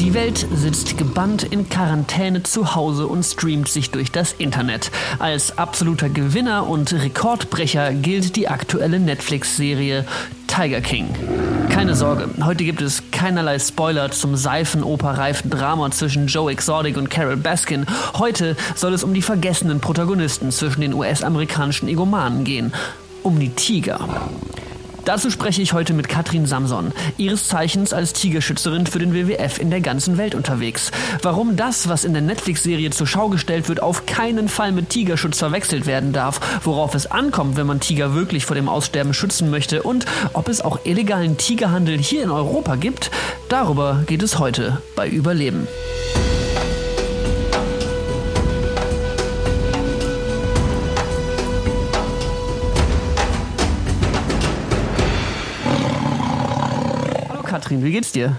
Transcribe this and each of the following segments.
Die Welt sitzt gebannt in Quarantäne zu Hause und streamt sich durch das Internet. Als absoluter Gewinner und Rekordbrecher gilt die aktuelle Netflix-Serie Tiger King. Keine Sorge, heute gibt es keinerlei Spoiler zum seifenoperreifen Drama zwischen Joe Exotic und Carol Baskin. Heute soll es um die vergessenen Protagonisten zwischen den US-amerikanischen Egomanen gehen. Um die Tiger. Dazu spreche ich heute mit Katrin Samson, ihres Zeichens als Tigerschützerin für den WWF in der ganzen Welt unterwegs. Warum das, was in der Netflix-Serie zur Schau gestellt wird, auf keinen Fall mit Tigerschutz verwechselt werden darf, worauf es ankommt, wenn man Tiger wirklich vor dem Aussterben schützen möchte und ob es auch illegalen Tigerhandel hier in Europa gibt, darüber geht es heute bei Überleben. Katrin, wie geht's dir?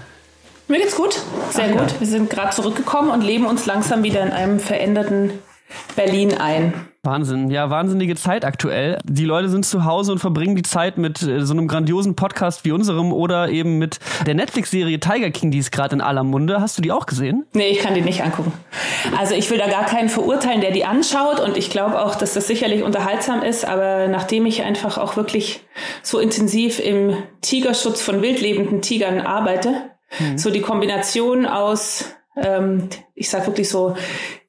Mir geht's gut, sehr Ach, gut. Ja. Wir sind gerade zurückgekommen und leben uns langsam wieder in einem veränderten Berlin ein. Wahnsinn, ja, wahnsinnige Zeit aktuell. Die Leute sind zu Hause und verbringen die Zeit mit äh, so einem grandiosen Podcast wie unserem oder eben mit der Netflix-Serie Tiger King, die ist gerade in aller Munde. Hast du die auch gesehen? Nee, ich kann die nicht angucken. Also ich will da gar keinen verurteilen, der die anschaut und ich glaube auch, dass das sicherlich unterhaltsam ist, aber nachdem ich einfach auch wirklich so intensiv im Tigerschutz von wildlebenden Tigern arbeite, mhm. so die Kombination aus ähm, ich sag wirklich so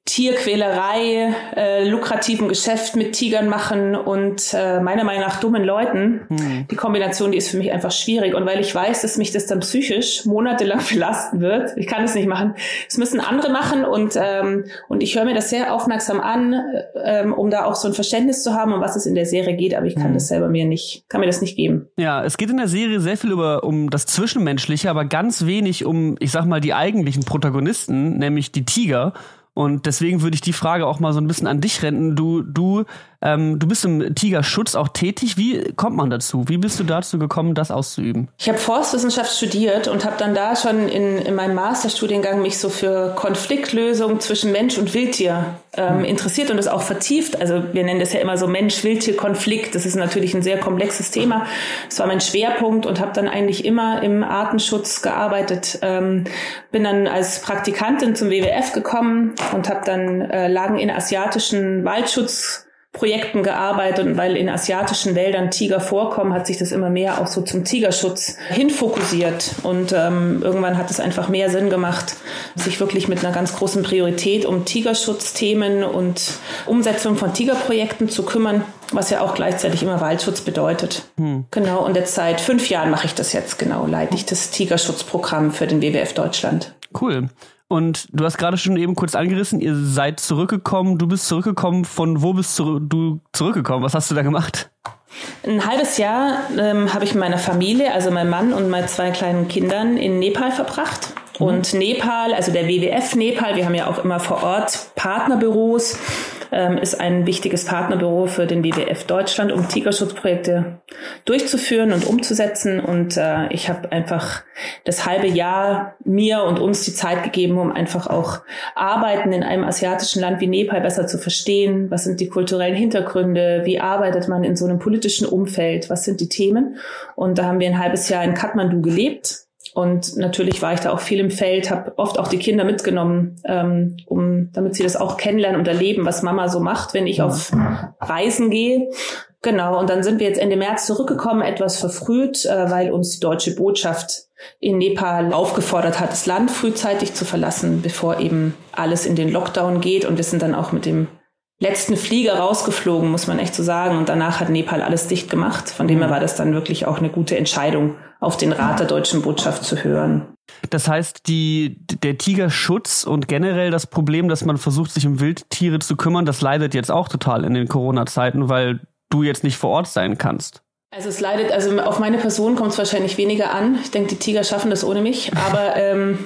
Tierquälerei, äh, lukrativen Geschäft mit Tigern machen und äh, meiner Meinung nach dummen Leuten. Hm. Die Kombination, die ist für mich einfach schwierig. Und weil ich weiß, dass mich das dann psychisch monatelang belasten wird, ich kann es nicht machen. Es müssen andere machen und, ähm, und ich höre mir das sehr aufmerksam an, äh, um da auch so ein Verständnis zu haben, um was es in der Serie geht, aber ich kann hm. das selber mir nicht, kann mir das nicht geben. Ja, es geht in der Serie sehr viel über um das Zwischenmenschliche, aber ganz wenig um, ich sag mal, die eigentlichen Protagonisten, nämlich die Tiger. Und deswegen würde ich die Frage auch mal so ein bisschen an dich rennen. Du, du ähm, du bist im Tigerschutz auch tätig. Wie kommt man dazu? Wie bist du dazu gekommen, das auszuüben? Ich habe Forstwissenschaft studiert und habe dann da schon in, in meinem Masterstudiengang mich so für Konfliktlösung zwischen Mensch und Wildtier ähm, mhm. interessiert und das auch vertieft. Also wir nennen das ja immer so Mensch-Wildtier-Konflikt. Das ist natürlich ein sehr komplexes Thema. Das war mein Schwerpunkt und habe dann eigentlich immer im Artenschutz gearbeitet. Ähm, bin dann als Praktikantin zum WWF gekommen und habe dann äh, Lagen in asiatischen Waldschutz Projekten gearbeitet und weil in asiatischen Wäldern Tiger vorkommen, hat sich das immer mehr auch so zum Tigerschutz hinfokussiert. Und ähm, irgendwann hat es einfach mehr Sinn gemacht, sich wirklich mit einer ganz großen Priorität um Tigerschutzthemen und Umsetzung von Tigerprojekten zu kümmern, was ja auch gleichzeitig immer Waldschutz bedeutet. Hm. Genau, und jetzt seit fünf Jahren mache ich das jetzt genau, leite ich das Tigerschutzprogramm für den WWF Deutschland. Cool. Und du hast gerade schon eben kurz angerissen, ihr seid zurückgekommen, du bist zurückgekommen. Von wo bist du zurückgekommen? Was hast du da gemacht? Ein halbes Jahr ähm, habe ich mit meiner Familie, also mein Mann und meinen zwei kleinen Kindern, in Nepal verbracht. Mhm. Und Nepal, also der WWF Nepal, wir haben ja auch immer vor Ort Partnerbüros ähm, ist ein wichtiges Partnerbüro für den WWF Deutschland, um Tigerschutzprojekte durchzuführen und umzusetzen. Und äh, ich habe einfach das halbe Jahr mir und uns die Zeit gegeben, um einfach auch Arbeiten in einem asiatischen Land wie Nepal besser zu verstehen. Was sind die kulturellen Hintergründe? Wie arbeitet man in so einem politischen Umfeld? Was sind die Themen? Und da haben wir ein halbes Jahr in Kathmandu gelebt und natürlich war ich da auch viel im Feld, habe oft auch die Kinder mitgenommen, ähm, um, damit sie das auch kennenlernen und erleben, was Mama so macht, wenn ich auf Reisen gehe. Genau, und dann sind wir jetzt Ende März zurückgekommen, etwas verfrüht, äh, weil uns die deutsche Botschaft in Nepal aufgefordert hat, das Land frühzeitig zu verlassen, bevor eben alles in den Lockdown geht. Und wir sind dann auch mit dem letzten Flieger rausgeflogen, muss man echt so sagen. Und danach hat Nepal alles dicht gemacht. Von dem her mhm. war das dann wirklich auch eine gute Entscheidung, auf den Rat der deutschen Botschaft zu hören. Das heißt, die, der Tigerschutz und generell das Problem, dass man versucht, sich um Wildtiere zu kümmern, das leidet jetzt auch total in den Corona-Zeiten, weil du jetzt nicht vor Ort sein kannst. Also es leidet, also auf meine Person kommt es wahrscheinlich weniger an. Ich denke, die Tiger schaffen das ohne mich. Aber ähm,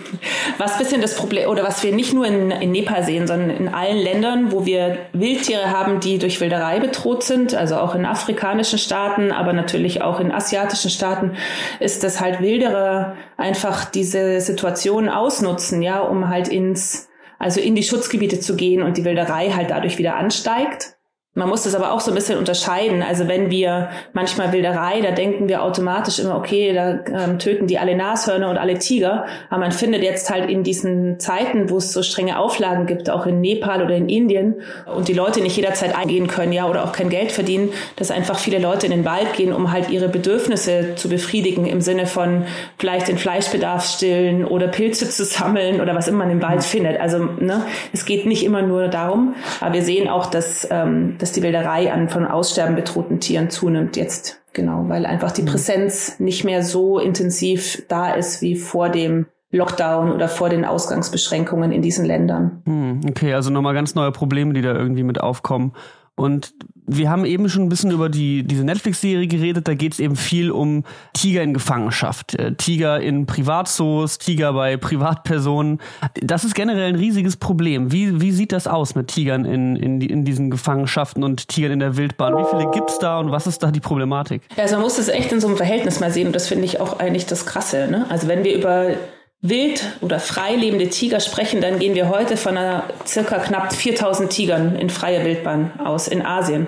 was bisschen das Problem oder was wir nicht nur in, in Nepal sehen, sondern in allen Ländern, wo wir Wildtiere haben, die durch Wilderei bedroht sind, also auch in afrikanischen Staaten, aber natürlich auch in asiatischen Staaten, ist dass halt Wilderer einfach diese Situation ausnutzen, ja, um halt ins also in die Schutzgebiete zu gehen und die Wilderei halt dadurch wieder ansteigt. Man muss das aber auch so ein bisschen unterscheiden. Also wenn wir manchmal Wilderei, da denken wir automatisch immer, okay, da ähm, töten die alle Nashörner und alle Tiger. Aber man findet jetzt halt in diesen Zeiten, wo es so strenge Auflagen gibt, auch in Nepal oder in Indien und die Leute nicht jederzeit eingehen können, ja, oder auch kein Geld verdienen, dass einfach viele Leute in den Wald gehen, um halt ihre Bedürfnisse zu befriedigen im Sinne von vielleicht den Fleischbedarf stillen oder Pilze zu sammeln oder was immer man im Wald findet. Also ne, es geht nicht immer nur darum, aber wir sehen auch, dass ähm, dass die Wilderei an von Aussterben bedrohten Tieren zunimmt jetzt. Genau, weil einfach die mhm. Präsenz nicht mehr so intensiv da ist wie vor dem Lockdown oder vor den Ausgangsbeschränkungen in diesen Ländern. Hm, okay, also nochmal ganz neue Probleme, die da irgendwie mit aufkommen. Und wir haben eben schon ein bisschen über die, diese Netflix-Serie geredet. Da geht es eben viel um Tiger in Gefangenschaft. Äh, Tiger in Privatzoos, Tiger bei Privatpersonen. Das ist generell ein riesiges Problem. Wie, wie sieht das aus mit Tigern in, in, in diesen Gefangenschaften und Tigern in der Wildbahn? Wie viele gibt es da und was ist da die Problematik? Also man muss das echt in so einem Verhältnis mal sehen und das finde ich auch eigentlich das Krasse. Ne? Also wenn wir über wild oder frei lebende Tiger sprechen, dann gehen wir heute von einer circa knapp 4000 Tigern in freier Wildbahn aus in Asien.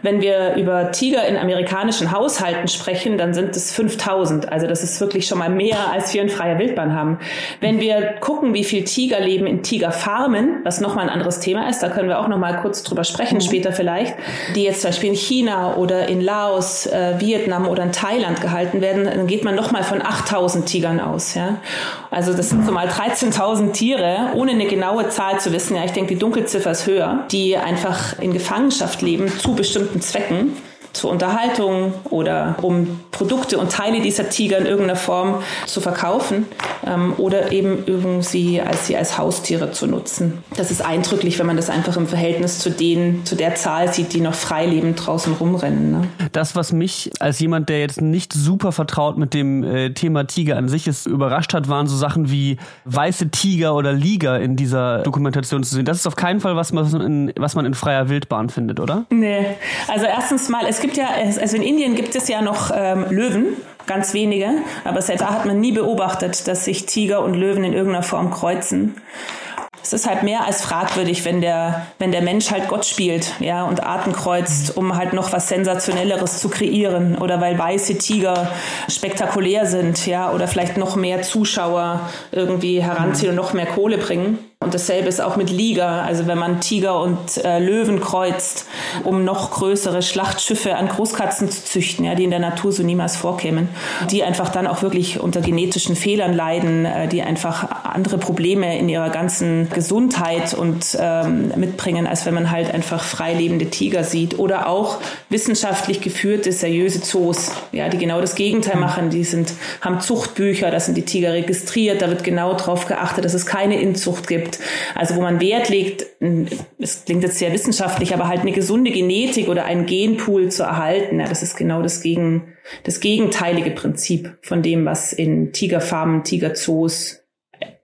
Wenn wir über Tiger in amerikanischen Haushalten sprechen, dann sind es 5000. Also das ist wirklich schon mal mehr, als wir in freier Wildbahn haben. Wenn wir gucken, wie viel Tiger leben in Tigerfarmen, was nochmal ein anderes Thema ist, da können wir auch nochmal kurz drüber sprechen, mhm. später vielleicht, die jetzt zum Beispiel in China oder in Laos, äh, Vietnam oder in Thailand gehalten werden, dann geht man nochmal von 8000 Tigern aus. Ja? Also das sind so mal 13.000 Tiere, ohne eine genaue Zahl zu wissen. Ja, ich denke, die Dunkelziffer ist höher, die einfach in Gefangenschaft leben zu bestimmten Zwecken zur Unterhaltung oder um Produkte und Teile dieser Tiger in irgendeiner Form zu verkaufen ähm, oder eben irgendwie als sie als Haustiere zu nutzen. Das ist eindrücklich, wenn man das einfach im Verhältnis zu denen, zu der Zahl sieht, die noch frei lebend draußen rumrennen. Ne? Das, was mich als jemand, der jetzt nicht super vertraut mit dem äh, Thema Tiger an sich ist, überrascht hat, waren so Sachen wie weiße Tiger oder Liger in dieser Dokumentation zu sehen. Das ist auf keinen Fall was, was man in, was man in freier Wildbahn findet, oder? Nee. Also erstens mal, es gibt ja, also in Indien gibt es ja noch ähm, Löwen, ganz wenige, aber seit da hat man nie beobachtet, dass sich Tiger und Löwen in irgendeiner Form kreuzen. Es ist halt mehr als fragwürdig, wenn der, wenn der Mensch halt Gott spielt, ja, und Arten kreuzt, um halt noch was Sensationelleres zu kreieren oder weil weiße Tiger spektakulär sind, ja, oder vielleicht noch mehr Zuschauer irgendwie heranziehen und noch mehr Kohle bringen. Und dasselbe ist auch mit Liga, also wenn man Tiger und äh, Löwen kreuzt, um noch größere Schlachtschiffe an Großkatzen zu züchten, ja, die in der Natur so niemals vorkämen, die einfach dann auch wirklich unter genetischen Fehlern leiden, äh, die einfach andere Probleme in ihrer ganzen Gesundheit und ähm, mitbringen, als wenn man halt einfach freilebende Tiger sieht. Oder auch wissenschaftlich geführte seriöse Zoos, ja, die genau das Gegenteil machen. Die sind haben Zuchtbücher, da sind die Tiger registriert, da wird genau darauf geachtet, dass es keine Inzucht gibt also wo man Wert legt, es klingt jetzt sehr wissenschaftlich, aber halt eine gesunde Genetik oder einen Genpool zu erhalten. Ja, das ist genau das, Gegen, das gegenteilige Prinzip von dem, was in Tigerfarmen, Tigerzoos,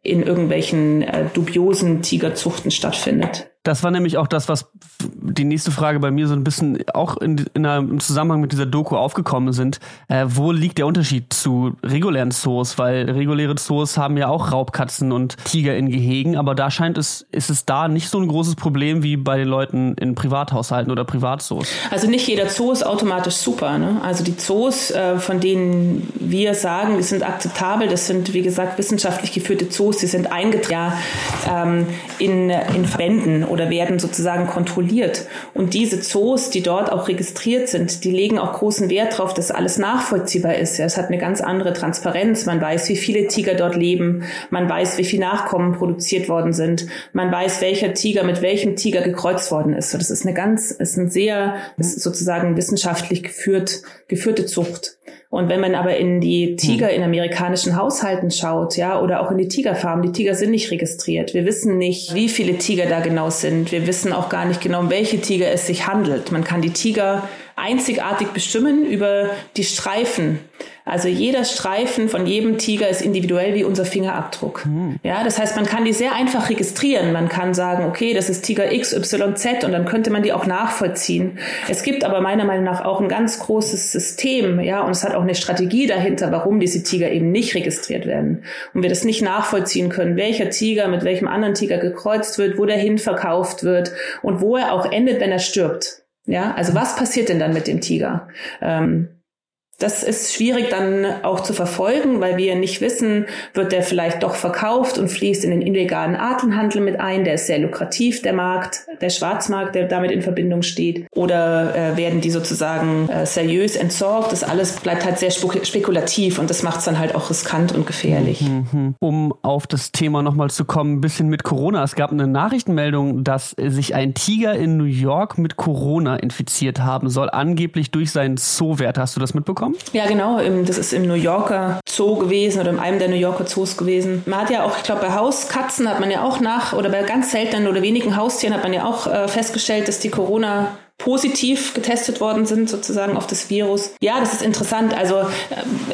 in irgendwelchen äh, dubiosen Tigerzuchten stattfindet. Das war nämlich auch das, was die nächste Frage bei mir so ein bisschen auch in, in einem, im Zusammenhang mit dieser Doku aufgekommen sind. Äh, wo liegt der Unterschied zu regulären Zoos? Weil reguläre Zoos haben ja auch Raubkatzen und Tiger in Gehegen, aber da scheint es, ist es da nicht so ein großes Problem wie bei den Leuten in Privathaushalten oder Privatzoos. Also nicht jeder Zoo ist automatisch super. Ne? Also die Zoos, äh, von denen wir sagen, die sind akzeptabel, das sind wie gesagt wissenschaftlich geführte Zoos, die sind eingetragen ja, ähm, in, in Verbänden oder werden sozusagen kontrolliert. Und diese Zoos, die dort auch registriert sind, die legen auch großen Wert darauf, dass alles nachvollziehbar ist. Ja, es hat eine ganz andere Transparenz. Man weiß, wie viele Tiger dort leben. Man weiß, wie viele Nachkommen produziert worden sind. Man weiß, welcher Tiger mit welchem Tiger gekreuzt worden ist. So, das ist eine ganz, ist ein sehr, ist sozusagen wissenschaftlich geführt, geführte Zucht. Und wenn man aber in die Tiger hm. in amerikanischen Haushalten schaut, ja, oder auch in die Tigerfarmen, die Tiger sind nicht registriert. Wir wissen nicht, wie viele Tiger da genau sind. Wir wissen auch gar nicht genau, um welche Tiger es sich handelt. Man kann die Tiger einzigartig bestimmen über die Streifen. Also jeder Streifen von jedem Tiger ist individuell wie unser Fingerabdruck. Mhm. Ja, das heißt, man kann die sehr einfach registrieren. Man kann sagen, okay, das ist Tiger XYZ und dann könnte man die auch nachvollziehen. Es gibt aber meiner Meinung nach auch ein ganz großes System, ja, und es hat auch eine Strategie dahinter, warum diese Tiger eben nicht registriert werden. Und wir das nicht nachvollziehen können, welcher Tiger mit welchem anderen Tiger gekreuzt wird, wo der hin verkauft wird und wo er auch endet, wenn er stirbt. Ja, also was passiert denn dann mit dem Tiger? Ähm, das ist schwierig dann auch zu verfolgen, weil wir nicht wissen, wird der vielleicht doch verkauft und fließt in den illegalen Artenhandel mit ein. Der ist sehr lukrativ, der Markt, der Schwarzmarkt, der damit in Verbindung steht. Oder äh, werden die sozusagen äh, seriös entsorgt? Das alles bleibt halt sehr spekulativ und das macht es dann halt auch riskant und gefährlich. Mhm. Um auf das Thema nochmal zu kommen, ein bisschen mit Corona. Es gab eine Nachrichtenmeldung, dass sich ein Tiger in New York mit Corona infiziert haben soll, angeblich durch seinen Zoowert. Hast du das mitbekommen? Mitbekommen? Ja, genau. Das ist im New Yorker Zoo gewesen oder in einem der New Yorker Zoos gewesen. Man hat ja auch, ich glaube, bei Hauskatzen hat man ja auch nach, oder bei ganz seltenen oder wenigen Haustieren hat man ja auch äh, festgestellt, dass die Corona positiv getestet worden sind, sozusagen auf das Virus. Ja, das ist interessant. Also äh,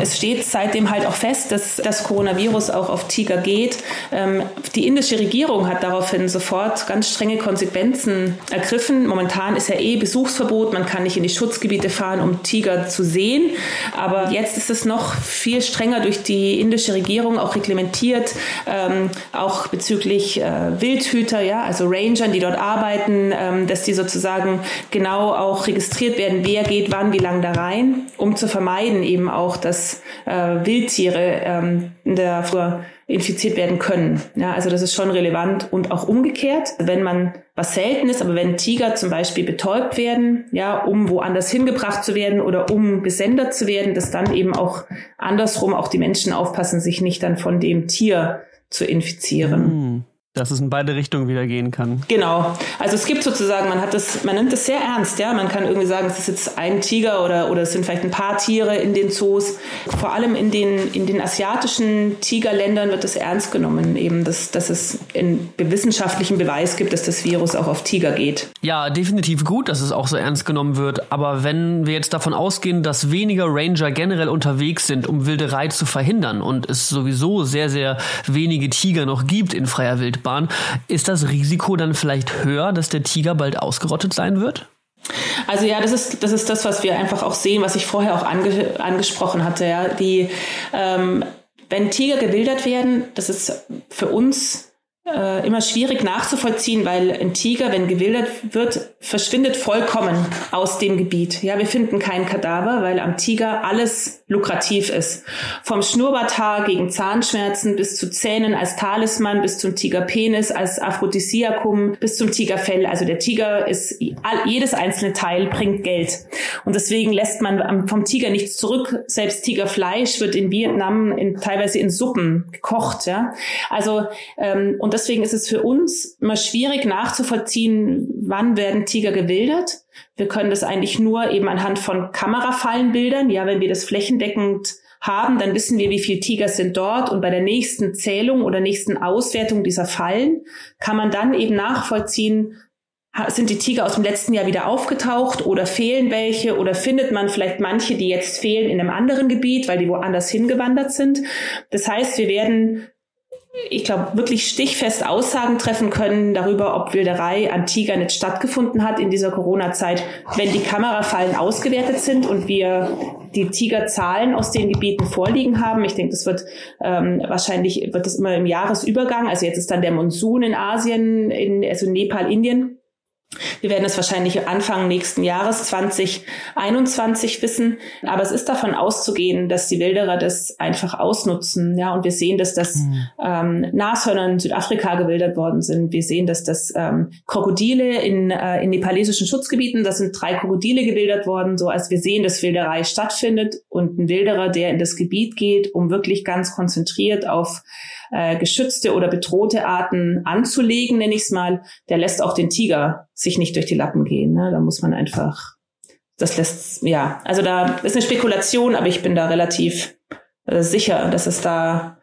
es steht seitdem halt auch fest, dass das Coronavirus auch auf Tiger geht. Ähm, die indische Regierung hat daraufhin sofort ganz strenge Konsequenzen ergriffen. Momentan ist ja eh Besuchsverbot, man kann nicht in die Schutzgebiete fahren, um Tiger zu sehen. Aber jetzt ist es noch viel strenger durch die indische Regierung auch reglementiert, ähm, auch bezüglich äh, Wildhüter, ja, also Rangern, die dort arbeiten, ähm, dass die sozusagen genau auch registriert werden, wer geht wann, wie lang da rein, um zu vermeiden eben auch, dass äh, Wildtiere ähm, dafür infiziert werden können. Ja, also das ist schon relevant und auch umgekehrt, wenn man was selten ist, aber wenn Tiger zum Beispiel betäubt werden, ja, um woanders hingebracht zu werden oder um gesendet zu werden, dass dann eben auch andersrum auch die Menschen aufpassen, sich nicht dann von dem Tier zu infizieren. Mhm. Dass es in beide Richtungen wieder gehen kann. Genau. Also es gibt sozusagen, man hat das, man nimmt das sehr ernst, ja. Man kann irgendwie sagen, es ist jetzt ein Tiger oder, oder es sind vielleicht ein paar Tiere in den Zoos. Vor allem in den, in den asiatischen Tigerländern wird das ernst genommen, eben, dass, dass es einen wissenschaftlichen Beweis gibt, dass das Virus auch auf Tiger geht. Ja, definitiv gut, dass es auch so ernst genommen wird. Aber wenn wir jetzt davon ausgehen, dass weniger Ranger generell unterwegs sind, um Wilderei zu verhindern und es sowieso sehr, sehr wenige Tiger noch gibt in freier Wildbahn, Wildbahn. Ist das Risiko dann vielleicht höher, dass der Tiger bald ausgerottet sein wird? Also ja, das ist das ist das, was wir einfach auch sehen, was ich vorher auch ange, angesprochen hatte. Ja, die ähm, wenn Tiger gewildert werden, das ist für uns äh, immer schwierig nachzuvollziehen, weil ein Tiger, wenn gewildert wird, verschwindet vollkommen aus dem Gebiet. Ja, wir finden kein Kadaver, weil am Tiger alles lukrativ ist. Vom Schnurrbarthaar gegen Zahnschmerzen bis zu Zähnen als Talisman, bis zum Tigerpenis als Aphrodisiakum, bis zum Tigerfell. Also der Tiger ist, jedes einzelne Teil bringt Geld. Und deswegen lässt man vom Tiger nichts zurück. Selbst Tigerfleisch wird in Vietnam in, teilweise in Suppen gekocht. Ja, also ähm, und deswegen ist es für uns immer schwierig nachzuvollziehen, wann werden Tiger gewildert. Wir können das eigentlich nur eben anhand von Kamerafallenbildern. Ja, wenn wir das flächendeckend haben, dann wissen wir, wie viele Tiger sind dort. Und bei der nächsten Zählung oder nächsten Auswertung dieser Fallen kann man dann eben nachvollziehen, sind die Tiger aus dem letzten Jahr wieder aufgetaucht oder fehlen welche oder findet man vielleicht manche, die jetzt fehlen in einem anderen Gebiet, weil die woanders hingewandert sind. Das heißt, wir werden ich glaube, wirklich stichfest Aussagen treffen können darüber, ob Wilderei an Tigern jetzt stattgefunden hat in dieser Corona-Zeit, wenn die Kamerafallen ausgewertet sind und wir die Tigerzahlen aus den Gebieten vorliegen haben. Ich denke, das wird ähm, wahrscheinlich wird das immer im Jahresübergang. Also jetzt ist dann der Monsun in Asien, in, also Nepal, Indien. Wir werden es wahrscheinlich Anfang nächsten Jahres 2021 wissen. Aber es ist davon auszugehen, dass die Wilderer das einfach ausnutzen. Ja, und wir sehen, dass das mhm. ähm, Nashörner in Südafrika gewildert worden sind. Wir sehen, dass das ähm, Krokodile in, äh, in nepalesischen Schutzgebieten, das sind drei Krokodile gewildert worden. So als wir sehen, dass Wilderei stattfindet und ein Wilderer, der in das Gebiet geht, um wirklich ganz konzentriert auf äh, geschützte oder bedrohte Arten anzulegen, nenne ich es mal, der lässt auch den Tiger sich nicht durch die Lappen gehen. Ne? Da muss man einfach, das lässt, ja, also da ist eine Spekulation, aber ich bin da relativ äh, sicher, dass es da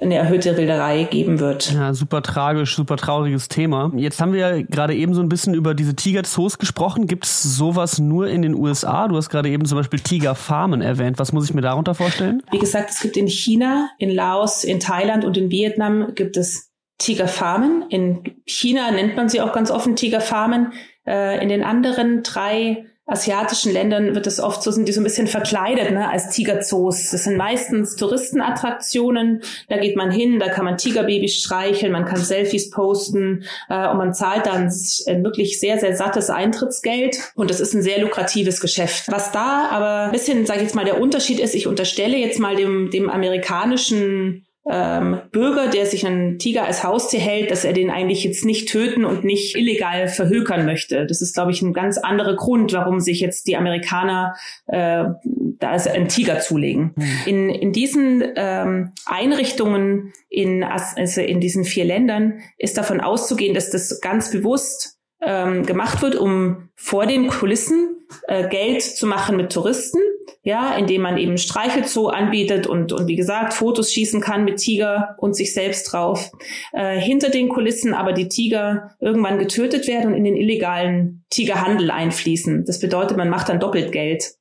eine erhöhte Wilderei geben wird. Ja, super tragisch, super trauriges Thema. Jetzt haben wir ja gerade eben so ein bisschen über diese Tigerzoos gesprochen. Gibt es sowas nur in den USA? Du hast gerade eben zum Beispiel Tigerfarmen erwähnt. Was muss ich mir darunter vorstellen? Wie gesagt, es gibt in China, in Laos, in Thailand und in Vietnam gibt es Tigerfarmen. In China nennt man sie auch ganz offen Tigerfarmen. Äh, in den anderen drei asiatischen Ländern wird es oft so, sind die so ein bisschen verkleidet ne, als Tigerzoos. Das sind meistens Touristenattraktionen. Da geht man hin, da kann man Tigerbabys streicheln, man kann Selfies posten äh, und man zahlt dann ein wirklich sehr, sehr sattes Eintrittsgeld. Und das ist ein sehr lukratives Geschäft. Was da aber ein bisschen, sage ich jetzt mal, der Unterschied ist, ich unterstelle jetzt mal dem, dem amerikanischen ähm, Bürger, der sich einen Tiger als Haustier hält, dass er den eigentlich jetzt nicht töten und nicht illegal verhökern möchte. Das ist, glaube ich, ein ganz anderer Grund, warum sich jetzt die Amerikaner äh, da einen Tiger zulegen. Mhm. In, in diesen ähm, Einrichtungen in, also in diesen vier Ländern ist davon auszugehen, dass das ganz bewusst ähm, gemacht wird, um vor den Kulissen äh, Geld zu machen mit Touristen ja, indem man eben Streichelzoo anbietet und, und wie gesagt Fotos schießen kann mit Tiger und sich selbst drauf. Äh, hinter den Kulissen aber die Tiger irgendwann getötet werden und in den illegalen Tigerhandel einfließen. Das bedeutet, man macht dann doppelt Geld.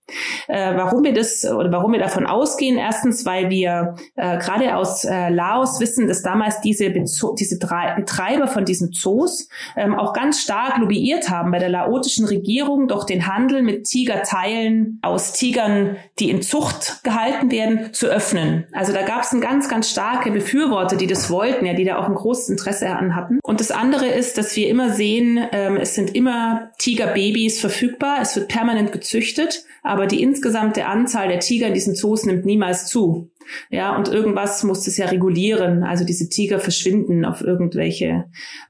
Äh, warum wir das oder warum wir davon ausgehen? Erstens, weil wir äh, gerade aus äh, Laos wissen, dass damals diese, Bezo diese drei Betreiber von diesen Zoos ähm, auch ganz stark lobbyiert haben bei der laotischen Regierung, doch den Handel mit Tigerteilen aus Tigern, die in Zucht gehalten werden, zu öffnen. Also da gab es ein ganz, ganz starke Befürworter, die das wollten, ja, die da auch ein großes Interesse an hatten. Und das andere ist, dass wir immer sehen, ähm, es sind immer Tigerbabys verfügbar, es wird permanent gezüchtet aber die insgesamte Anzahl der Tiger in diesen Zoos nimmt niemals zu. Ja, und irgendwas muss es ja regulieren. Also diese Tiger verschwinden auf irgendwelche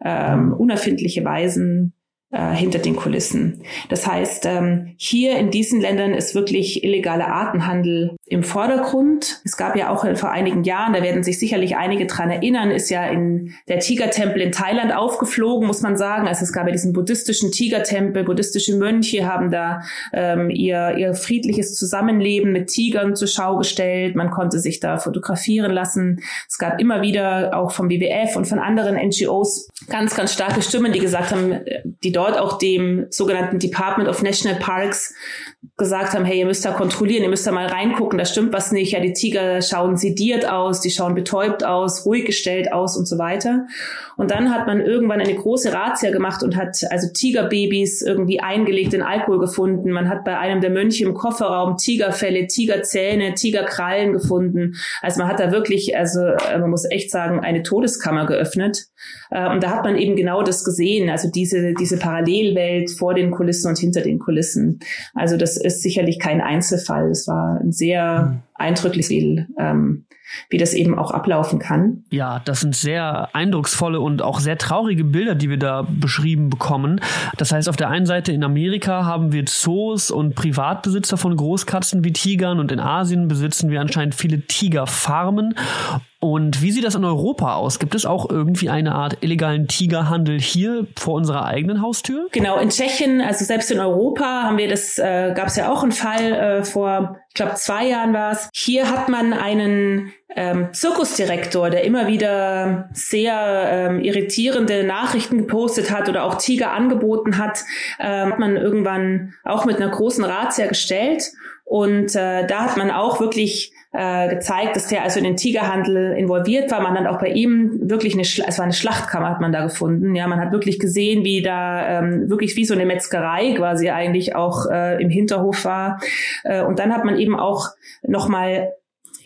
ähm, unerfindliche Weisen äh, hinter den Kulissen. Das heißt, ähm, hier in diesen Ländern ist wirklich illegaler Artenhandel im Vordergrund. Es gab ja auch vor einigen Jahren, da werden sich sicherlich einige dran erinnern, ist ja in der Tigertempel in Thailand aufgeflogen, muss man sagen. Also es gab ja diesen buddhistischen Tigertempel, buddhistische Mönche haben da ähm, ihr, ihr friedliches Zusammenleben mit Tigern zur Schau gestellt. Man konnte sich da fotografieren lassen. Es gab immer wieder auch vom WWF und von anderen NGOs ganz, ganz starke Stimmen, die gesagt haben, die dort auch dem sogenannten Department of National Parks gesagt haben, hey, ihr müsst da kontrollieren, ihr müsst da mal reingucken, da stimmt was nicht. Ja, die Tiger schauen sediert aus, die schauen betäubt aus, ruhig gestellt aus und so weiter. Und dann hat man irgendwann eine große Razzia gemacht und hat also Tigerbabys irgendwie eingelegt in Alkohol gefunden. Man hat bei einem der Mönche im Kofferraum Tigerfälle, Tigerzähne, Tigerkrallen gefunden. Also man hat da wirklich, also äh, man muss echt sagen, eine Todeskammer geöffnet. Äh, und da hat man eben genau das gesehen, also diese, diese Parallelwelt vor den Kulissen und hinter den Kulissen. Also das ist sicherlich kein Einzelfall. Es war ein sehr eindrückliches Spiel. Ähm, wie das eben auch ablaufen kann. Ja, das sind sehr eindrucksvolle und auch sehr traurige Bilder, die wir da beschrieben bekommen. Das heißt, auf der einen Seite in Amerika haben wir Zoos und Privatbesitzer von Großkatzen wie Tigern und in Asien besitzen wir anscheinend viele Tigerfarmen. Und wie sieht das in Europa aus? Gibt es auch irgendwie eine Art illegalen Tigerhandel hier vor unserer eigenen Haustür? Genau, in Tschechien, also selbst in Europa haben wir das, äh, gab es ja auch einen Fall äh, vor, ich glaube, zwei Jahren war es. Hier hat man einen ähm, Zirkusdirektor, der immer wieder sehr ähm, irritierende Nachrichten gepostet hat oder auch Tiger angeboten hat, ähm, hat man irgendwann auch mit einer großen Razzia gestellt. Und äh, da hat man auch wirklich äh, gezeigt, dass der also in den Tigerhandel involviert war. Man hat auch bei ihm wirklich eine, Schla es war eine Schlachtkammer, hat man da gefunden. Ja, man hat wirklich gesehen, wie da ähm, wirklich wie so eine Metzgerei quasi eigentlich auch äh, im Hinterhof war. Äh, und dann hat man eben auch nochmal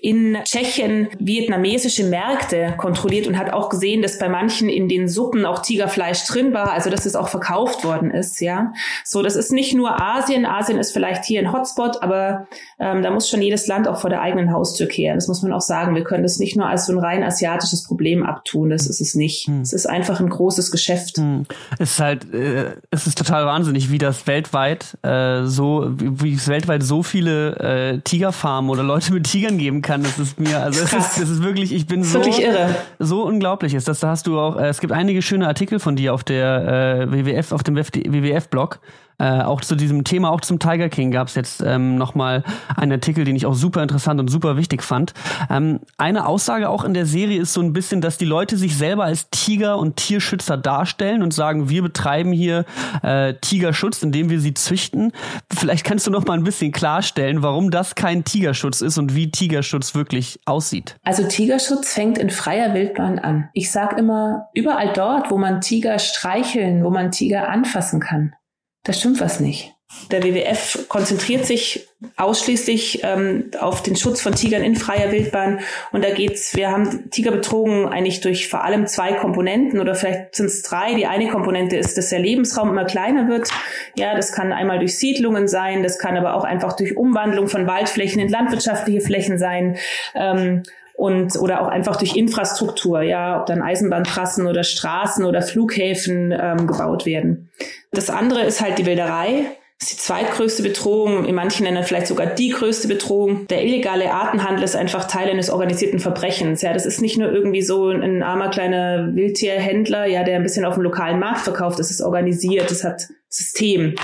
in Tschechien vietnamesische Märkte kontrolliert und hat auch gesehen, dass bei manchen in den Suppen auch Tigerfleisch drin war, also dass es auch verkauft worden ist, ja. So, das ist nicht nur Asien. Asien ist vielleicht hier ein Hotspot, aber ähm, da muss schon jedes Land auch vor der eigenen Haustür kehren. Das muss man auch sagen. Wir können das nicht nur als so ein rein asiatisches Problem abtun. Das ist es nicht. Hm. Es ist einfach ein großes Geschäft. Hm. Es ist halt, äh, es ist total wahnsinnig, wie das weltweit äh, so, wie, es weltweit so viele äh, Tigerfarmen oder Leute mit Tigern geben kann kann. Das ist mir, also es ist, es ist wirklich, ich bin so, wirklich irre. so unglaublich ist. Das, da hast du auch, äh, es gibt einige schöne Artikel von dir auf der äh, WWF, auf dem WWF-Blog. Äh, auch zu diesem Thema, auch zum Tiger King gab es jetzt ähm, nochmal einen Artikel, den ich auch super interessant und super wichtig fand. Ähm, eine Aussage auch in der Serie ist so ein bisschen, dass die Leute sich selber als Tiger- und Tierschützer darstellen und sagen, wir betreiben hier äh, Tigerschutz, indem wir sie züchten. Vielleicht kannst du noch mal ein bisschen klarstellen, warum das kein Tigerschutz ist und wie Tigerschutz wirklich aussieht. Also Tigerschutz fängt in freier Wildbahn an. Ich sage immer, überall dort, wo man Tiger streicheln, wo man Tiger anfassen kann, da stimmt was nicht. Der WWF konzentriert sich ausschließlich ähm, auf den Schutz von Tigern in freier Wildbahn. Und da geht's, wir haben Tigerbetrogen eigentlich durch vor allem zwei Komponenten oder vielleicht sind es drei. Die eine Komponente ist, dass der Lebensraum immer kleiner wird. Ja, das kann einmal durch Siedlungen sein, das kann aber auch einfach durch Umwandlung von Waldflächen in landwirtschaftliche Flächen sein. Ähm, und oder auch einfach durch Infrastruktur, ja, ob dann Eisenbahntrassen oder Straßen oder Flughäfen ähm, gebaut werden. Das andere ist halt die Wilderei. Das ist die zweitgrößte Bedrohung, in manchen Ländern vielleicht sogar die größte Bedrohung. Der illegale Artenhandel ist einfach Teil eines organisierten Verbrechens. Ja, das ist nicht nur irgendwie so ein armer kleiner Wildtierhändler, ja, der ein bisschen auf dem lokalen Markt verkauft. Das ist organisiert, das hat System.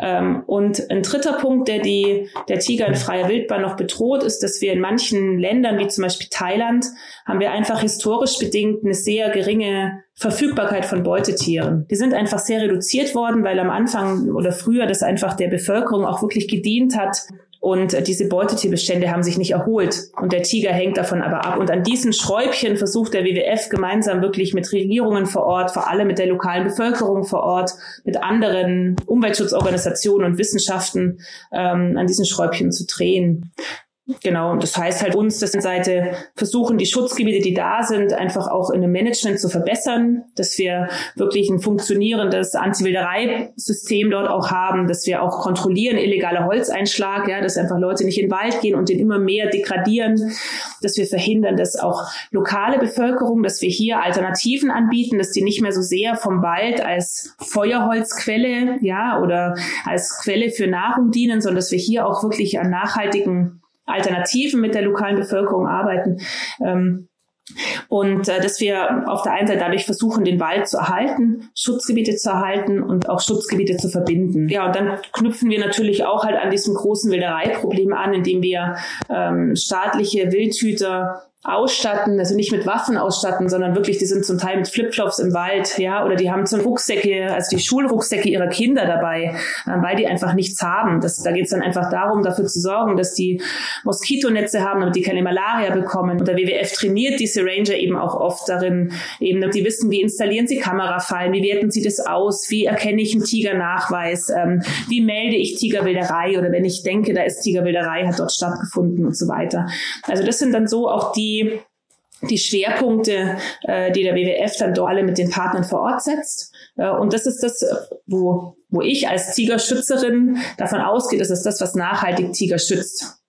Ähm, und ein dritter Punkt, der die, der Tiger in freier Wildbahn noch bedroht, ist, dass wir in manchen Ländern, wie zum Beispiel Thailand, haben wir einfach historisch bedingt eine sehr geringe Verfügbarkeit von Beutetieren. Die sind einfach sehr reduziert worden, weil am Anfang oder früher das einfach der Bevölkerung auch wirklich gedient hat, und diese Beutetierbestände haben sich nicht erholt. Und der Tiger hängt davon aber ab. Und an diesen Schräubchen versucht der WWF gemeinsam wirklich mit Regierungen vor Ort, vor allem mit der lokalen Bevölkerung vor Ort, mit anderen Umweltschutzorganisationen und Wissenschaften ähm, an diesen Schräubchen zu drehen. Genau, und das heißt halt uns, dass Seite versuchen, die Schutzgebiete, die da sind, einfach auch in dem Management zu verbessern, dass wir wirklich ein funktionierendes Anti-Wilderei-System dort auch haben, dass wir auch kontrollieren illegaler Holzeinschlag, ja, dass einfach Leute nicht in den Wald gehen und den immer mehr degradieren, dass wir verhindern, dass auch lokale Bevölkerung, dass wir hier Alternativen anbieten, dass die nicht mehr so sehr vom Wald als Feuerholzquelle, ja, oder als Quelle für Nahrung dienen, sondern dass wir hier auch wirklich an nachhaltigen Alternativen mit der lokalen Bevölkerung arbeiten. Ähm, und äh, dass wir auf der einen Seite dadurch versuchen, den Wald zu erhalten, Schutzgebiete zu erhalten und auch Schutzgebiete zu verbinden. Ja, und dann knüpfen wir natürlich auch halt an diesem großen Wildereiproblem an, indem wir ähm, staatliche Wildhüter ausstatten, also nicht mit Waffen ausstatten, sondern wirklich, die sind zum Teil mit Flipflops im Wald, ja, oder die haben zum Rucksäcke, also die Schulrucksäcke ihrer Kinder dabei, äh, weil die einfach nichts haben. Das, da geht es dann einfach darum, dafür zu sorgen, dass die Moskitonetze haben, damit die keine Malaria bekommen. Und der WWF trainiert diese Ranger eben auch oft darin, eben, damit die wissen, wie installieren sie Kamerafallen, wie werten sie das aus, wie erkenne ich einen Tigernachweis, ähm, wie melde ich Tigerwilderei oder wenn ich denke, da ist Tigerwilderei, hat dort stattgefunden und so weiter. Also das sind dann so auch die die, Schwerpunkte, äh, die der WWF dann dort alle mit den Partnern vor Ort setzt. Äh, und das ist das, wo, wo ich als Tigerschützerin davon ausgehe, das ist das, was nachhaltig Tiger schützt.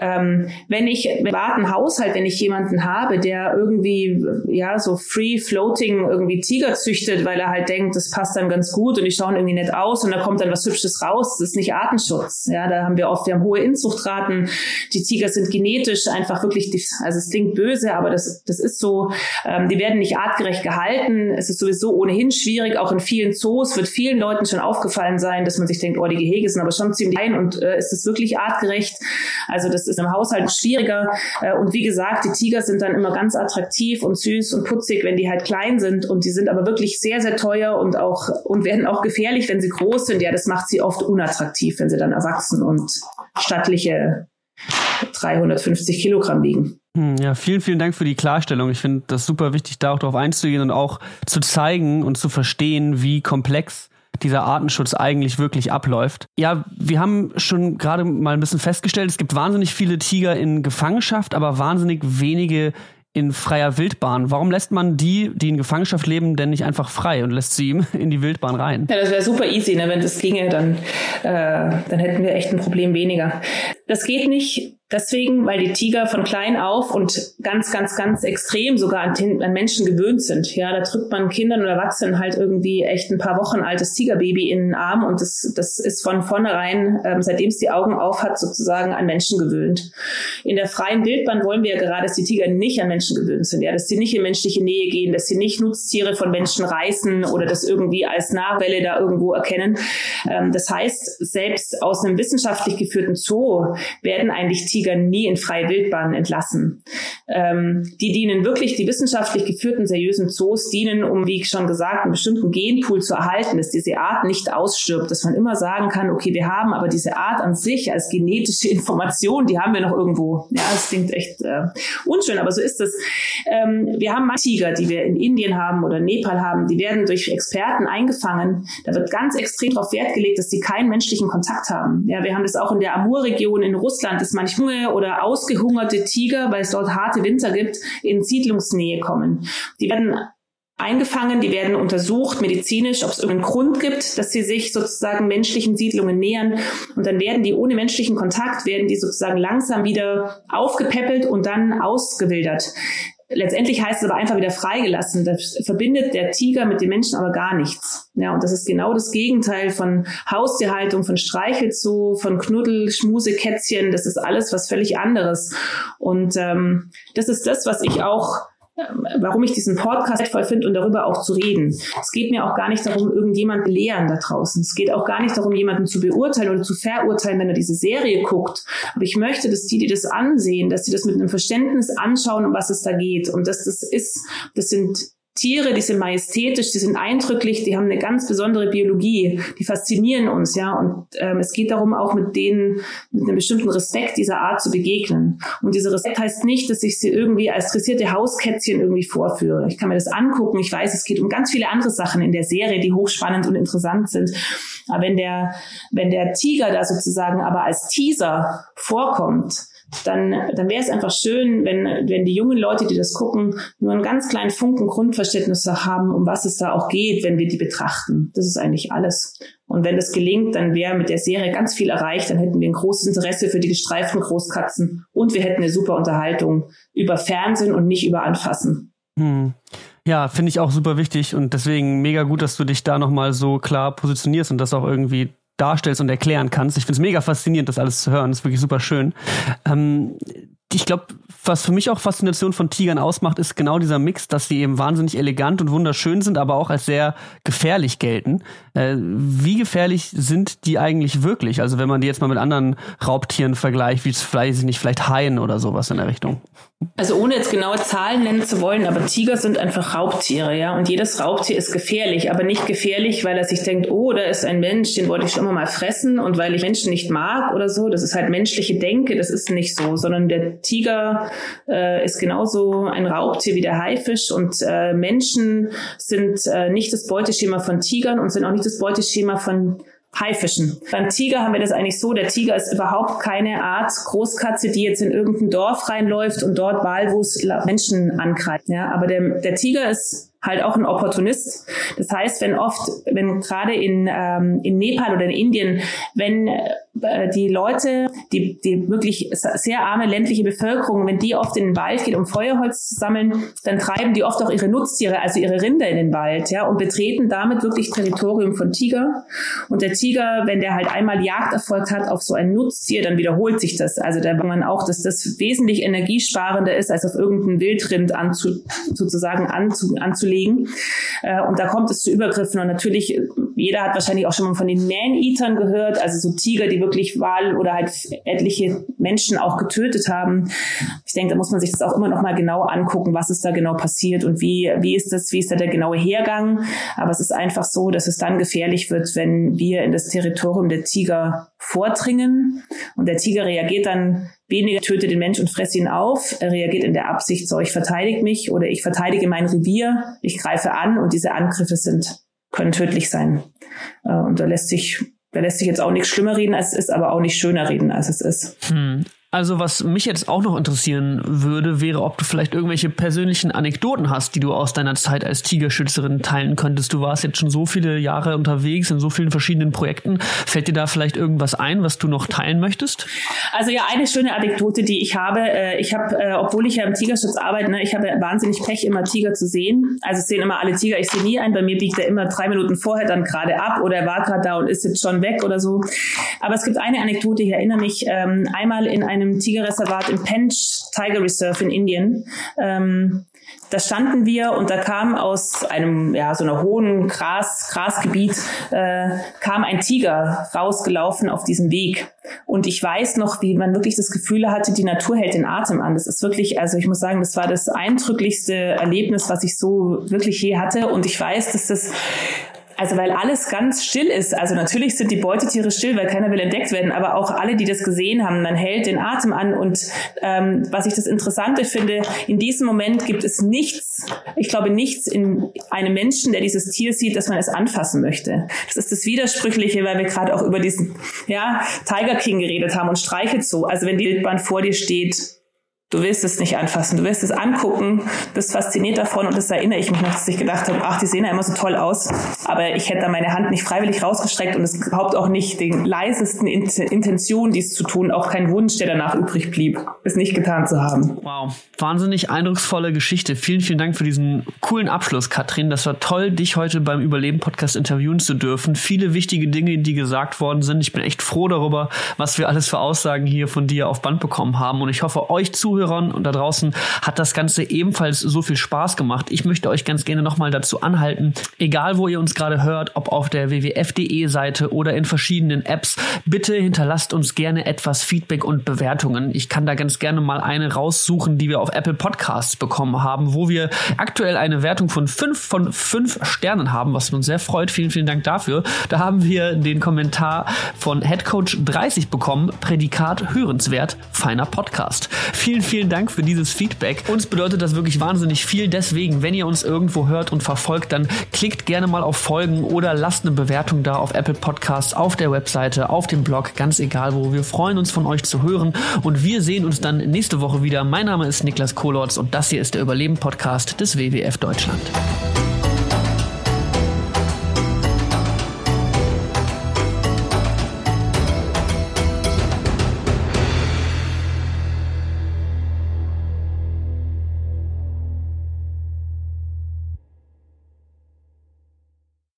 Ähm, wenn ich im privaten Haushalt, wenn ich jemanden habe, der irgendwie ja so free floating irgendwie Tiger züchtet, weil er halt denkt, das passt dann ganz gut und die schauen irgendwie nett aus und da kommt dann was Hübsches raus, das ist nicht Artenschutz. Ja, da haben wir oft, wir haben hohe Inzuchtraten. Die Tiger sind genetisch einfach wirklich, also es klingt böse, aber das, das ist so. Ähm, die werden nicht artgerecht gehalten. Es ist sowieso ohnehin schwierig. Auch in vielen Zoos wird vielen Leuten schon aufgefallen sein, dass man sich denkt, oh, die Gehege sind aber schon ziemlich klein und äh, ist es wirklich artgerecht? Also das ist im Haushalt schwieriger. Äh, und wie gesagt, die Tiger sind dann immer ganz attraktiv und süß und putzig, wenn die halt klein sind. Und die sind aber wirklich sehr, sehr teuer und auch und werden auch gefährlich, wenn sie groß sind. Ja, das macht sie oft unattraktiv, wenn sie dann erwachsen und stattliche 350 Kilogramm wiegen. Hm, ja, vielen, vielen Dank für die Klarstellung. Ich finde das super wichtig, da auch darauf einzugehen und auch zu zeigen und zu verstehen, wie komplex dieser Artenschutz eigentlich wirklich abläuft. Ja, wir haben schon gerade mal ein bisschen festgestellt, es gibt wahnsinnig viele Tiger in Gefangenschaft, aber wahnsinnig wenige in freier Wildbahn. Warum lässt man die, die in Gefangenschaft leben, denn nicht einfach frei und lässt sie in die Wildbahn rein? Ja, das wäre super easy, ne? wenn das ginge, dann, äh, dann hätten wir echt ein Problem weniger. Das geht nicht Deswegen, weil die Tiger von klein auf und ganz, ganz, ganz extrem sogar an, an, Menschen gewöhnt sind. Ja, da drückt man Kindern oder Erwachsenen halt irgendwie echt ein paar Wochen altes Tigerbaby in den Arm und das, das ist von vornherein, ähm, seitdem es die Augen auf hat, sozusagen an Menschen gewöhnt. In der freien Wildbahn wollen wir ja gerade, dass die Tiger nicht an Menschen gewöhnt sind. Ja, dass sie nicht in menschliche Nähe gehen, dass sie nicht Nutztiere von Menschen reißen oder das irgendwie als Nachwelle da irgendwo erkennen. Ähm, das heißt, selbst aus einem wissenschaftlich geführten Zoo werden eigentlich Tiger Tiger nie in freie Wildbahn entlassen. Ähm, die dienen wirklich, die wissenschaftlich geführten seriösen Zoos dienen, um, wie ich schon gesagt, einen bestimmten Genpool zu erhalten, dass diese Art nicht ausstirbt, dass man immer sagen kann, okay, wir haben aber diese Art an sich als genetische Information, die haben wir noch irgendwo. Ja, das klingt echt äh, unschön, aber so ist es. Ähm, wir haben Tiger, die wir in Indien haben oder Nepal haben, die werden durch Experten eingefangen. Da wird ganz extrem darauf Wert gelegt, dass sie keinen menschlichen Kontakt haben. Ja, wir haben das auch in der Amur-Region in Russland, dass manchmal oder ausgehungerte Tiger, weil es dort harte Winter gibt, in Siedlungsnähe kommen. Die werden eingefangen, die werden untersucht medizinisch, ob es irgendeinen Grund gibt, dass sie sich sozusagen menschlichen Siedlungen nähern und dann werden die ohne menschlichen Kontakt, werden die sozusagen langsam wieder aufgepäppelt und dann ausgewildert. Letztendlich heißt es aber einfach wieder freigelassen. Da verbindet der Tiger mit dem Menschen aber gar nichts. Ja, und das ist genau das Gegenteil von Haustierhaltung, von Streichelzoo, von Knuddel, Schmuse, Kätzchen. Das ist alles was völlig anderes. Und ähm, das ist das, was ich auch warum ich diesen Podcast voll finde und darüber auch zu reden. Es geht mir auch gar nicht darum, irgendjemand belehren da draußen. Es geht auch gar nicht darum, jemanden zu beurteilen oder zu verurteilen, wenn er diese Serie guckt. Aber ich möchte, dass die, die das ansehen, dass sie das mit einem Verständnis anschauen, um was es da geht. Und dass das ist, das sind Tiere, die sind majestätisch, die sind eindrücklich, die haben eine ganz besondere Biologie, die faszinieren uns, ja. Und ähm, es geht darum, auch mit denen mit einem bestimmten Respekt dieser Art zu begegnen. Und dieser Respekt heißt nicht, dass ich sie irgendwie als dressierte Hauskätzchen irgendwie vorführe. Ich kann mir das angucken. Ich weiß, es geht um ganz viele andere Sachen in der Serie, die hochspannend und interessant sind. Aber wenn der, wenn der Tiger da sozusagen aber als Teaser vorkommt, dann, dann wäre es einfach schön, wenn, wenn die jungen Leute, die das gucken, nur einen ganz kleinen Funken Grundverständnis haben, um was es da auch geht, wenn wir die betrachten. Das ist eigentlich alles. Und wenn das gelingt, dann wäre mit der Serie ganz viel erreicht. Dann hätten wir ein großes Interesse für die gestreiften Großkatzen und wir hätten eine super Unterhaltung über Fernsehen und nicht über Anfassen. Hm. Ja, finde ich auch super wichtig und deswegen mega gut, dass du dich da nochmal so klar positionierst und das auch irgendwie darstellst und erklären kannst. Ich finde es mega faszinierend, das alles zu hören. Das ist wirklich super schön. Ähm, ich glaube, was für mich auch Faszination von Tigern ausmacht, ist genau dieser Mix, dass sie eben wahnsinnig elegant und wunderschön sind, aber auch als sehr gefährlich gelten. Äh, wie gefährlich sind die eigentlich wirklich? Also wenn man die jetzt mal mit anderen Raubtieren vergleicht, wie vielleicht nicht vielleicht Haien oder sowas in der Richtung. Also ohne jetzt genaue Zahlen nennen zu wollen, aber Tiger sind einfach Raubtiere, ja. Und jedes Raubtier ist gefährlich, aber nicht gefährlich, weil er sich denkt, oh, da ist ein Mensch, den wollte ich schon immer mal fressen und weil ich Menschen nicht mag oder so. Das ist halt menschliche Denke, das ist nicht so, sondern der Tiger äh, ist genauso ein Raubtier wie der Haifisch und äh, Menschen sind äh, nicht das Beuteschema von Tigern und sind auch nicht das Beuteschema von Haifischen. Beim Tiger haben wir das eigentlich so, der Tiger ist überhaupt keine Art Großkatze, die jetzt in irgendein Dorf reinläuft und dort wahllos Menschen angreift. Ja, aber der, der Tiger ist halt auch ein Opportunist. Das heißt, wenn oft, wenn gerade in, ähm, in Nepal oder in Indien, wenn äh, die Leute, die, die wirklich sehr arme ländliche Bevölkerung, wenn die oft in den Wald geht, um Feuerholz zu sammeln, dann treiben die oft auch ihre Nutztiere, also ihre Rinder in den Wald, ja, und betreten damit wirklich Territorium von Tiger. Und der Tiger, wenn der halt einmal Jagderfolg hat auf so ein Nutztier, dann wiederholt sich das. Also da man auch, dass das wesentlich energiesparender ist, als auf irgendein Wildrind anzu, sozusagen anzu, anzulegen. Äh, und da kommt es zu Übergriffen. Und natürlich, jeder hat wahrscheinlich auch schon mal von den Man-Eatern gehört, also so Tiger, die wirklich Wahl oder halt etliche Menschen auch getötet haben. Ich denke, da muss man sich das auch immer noch mal genau angucken, was ist da genau passiert und wie, wie ist das, wie ist da der genaue Hergang. Aber es ist einfach so, dass es dann gefährlich wird, wenn wir in das Territorium der Tiger vordringen und der Tiger reagiert dann weniger tötet den Mensch und fresst ihn auf. Er reagiert in der Absicht, so ich verteidige mich oder ich verteidige mein Revier, ich greife an und diese Angriffe sind, können tödlich sein. Äh, und da lässt sich da lässt sich jetzt auch nichts schlimmer reden, als es ist, aber auch nicht schöner reden, als es ist. Hm. Also was mich jetzt auch noch interessieren würde, wäre, ob du vielleicht irgendwelche persönlichen Anekdoten hast, die du aus deiner Zeit als Tigerschützerin teilen könntest. Du warst jetzt schon so viele Jahre unterwegs in so vielen verschiedenen Projekten. Fällt dir da vielleicht irgendwas ein, was du noch teilen möchtest? Also ja, eine schöne Anekdote, die ich habe. Äh, ich habe, äh, obwohl ich ja im Tigerschutz arbeite, ne, ich habe wahnsinnig Pech, immer Tiger zu sehen. Also es sehen immer alle Tiger. Ich sehe nie einen. Bei mir biegt er immer drei Minuten vorher dann gerade ab oder er war gerade da und ist jetzt schon weg oder so. Aber es gibt eine Anekdote, ich erinnere mich ähm, einmal in einem Tigerreservat im Pench Tiger Reserve in Indien. Ähm, da standen wir und da kam aus einem, ja, so einer hohen Gras, Grasgebiet, äh, kam ein Tiger rausgelaufen auf diesem Weg. Und ich weiß noch, wie man wirklich das Gefühl hatte, die Natur hält den Atem an. Das ist wirklich, also ich muss sagen, das war das eindrücklichste Erlebnis, was ich so wirklich je hatte. Und ich weiß, dass das also weil alles ganz still ist. Also natürlich sind die Beutetiere still, weil keiner will entdeckt werden, aber auch alle, die das gesehen haben, man hält den Atem an. Und ähm, was ich das Interessante finde, in diesem Moment gibt es nichts, ich glaube nichts in einem Menschen, der dieses Tier sieht, dass man es anfassen möchte. Das ist das Widersprüchliche, weil wir gerade auch über diesen ja, Tiger King geredet haben und streichelt so. Also wenn die Wildbahn vor dir steht, Du willst es nicht anfassen, du willst es angucken, bist fasziniert davon und das erinnere ich mich noch, dass ich gedacht habe, ach, die sehen ja immer so toll aus, aber ich hätte da meine Hand nicht freiwillig rausgestreckt und es überhaupt auch nicht den leisesten Intention, dies zu tun, auch kein Wunsch, der danach übrig blieb, es nicht getan zu haben. Wow, wahnsinnig eindrucksvolle Geschichte. Vielen, vielen Dank für diesen coolen Abschluss, Katrin. Das war toll, dich heute beim Überleben-Podcast interviewen zu dürfen. Viele wichtige Dinge, die gesagt worden sind. Ich bin echt froh darüber, was wir alles für Aussagen hier von dir auf Band bekommen haben und ich hoffe, euch zuhören Zuhörern und da draußen hat das Ganze ebenfalls so viel Spaß gemacht. Ich möchte euch ganz gerne nochmal dazu anhalten, egal wo ihr uns gerade hört, ob auf der wwf.de Seite oder in verschiedenen Apps, bitte hinterlasst uns gerne etwas Feedback und Bewertungen. Ich kann da ganz gerne mal eine raussuchen, die wir auf Apple Podcasts bekommen haben, wo wir aktuell eine Wertung von fünf von fünf Sternen haben, was uns sehr freut. Vielen, vielen Dank dafür. Da haben wir den Kommentar von Headcoach 30 bekommen, Prädikat hörenswert, feiner Podcast. Vielen, vielen Dank für dieses Feedback. Uns bedeutet das wirklich wahnsinnig viel. Deswegen, wenn ihr uns irgendwo hört und verfolgt, dann klickt gerne mal auf Folgen oder lasst eine Bewertung da auf Apple Podcasts, auf der Webseite, auf dem Blog, ganz egal wo. Wir freuen uns von euch zu hören und wir sehen uns dann nächste Woche wieder. Mein Name ist Niklas Kolotz und das hier ist der Überleben Podcast des WWF Deutschland.